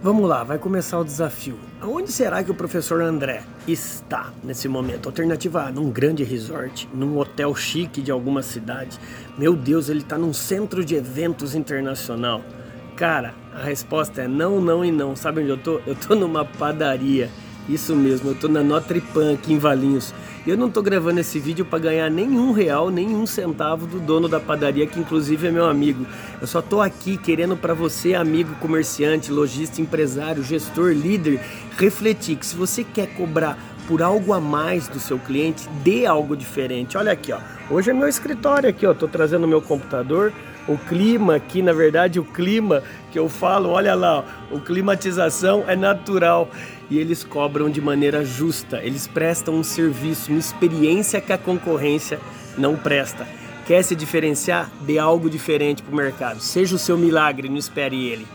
Vamos lá, vai começar o desafio. Aonde será que o professor André está nesse momento? Alternativa A, num grande resort, num hotel chique de alguma cidade. Meu Deus, ele está num centro de eventos internacional. Cara, a resposta é não, não e não. Sabe onde eu tô? Eu tô numa padaria. Isso mesmo, eu tô na Notre Pan aqui em Valinhos. Eu não tô gravando esse vídeo para ganhar nenhum real, nenhum centavo do dono da padaria, que inclusive é meu amigo. Eu só tô aqui querendo para você, amigo comerciante, lojista, empresário, gestor, líder, refletir que se você quer cobrar por algo a mais do seu cliente, dê algo diferente. Olha aqui, ó. Hoje é meu escritório aqui, ó. Tô trazendo meu computador, o clima aqui, na verdade, o clima que eu falo, olha lá, ó, o climatização é natural e eles cobram de maneira justa. Eles prestam um serviço, uma experiência que a concorrência não presta. Quer se diferenciar? Dê algo diferente para o mercado. Seja o seu milagre, não espere ele.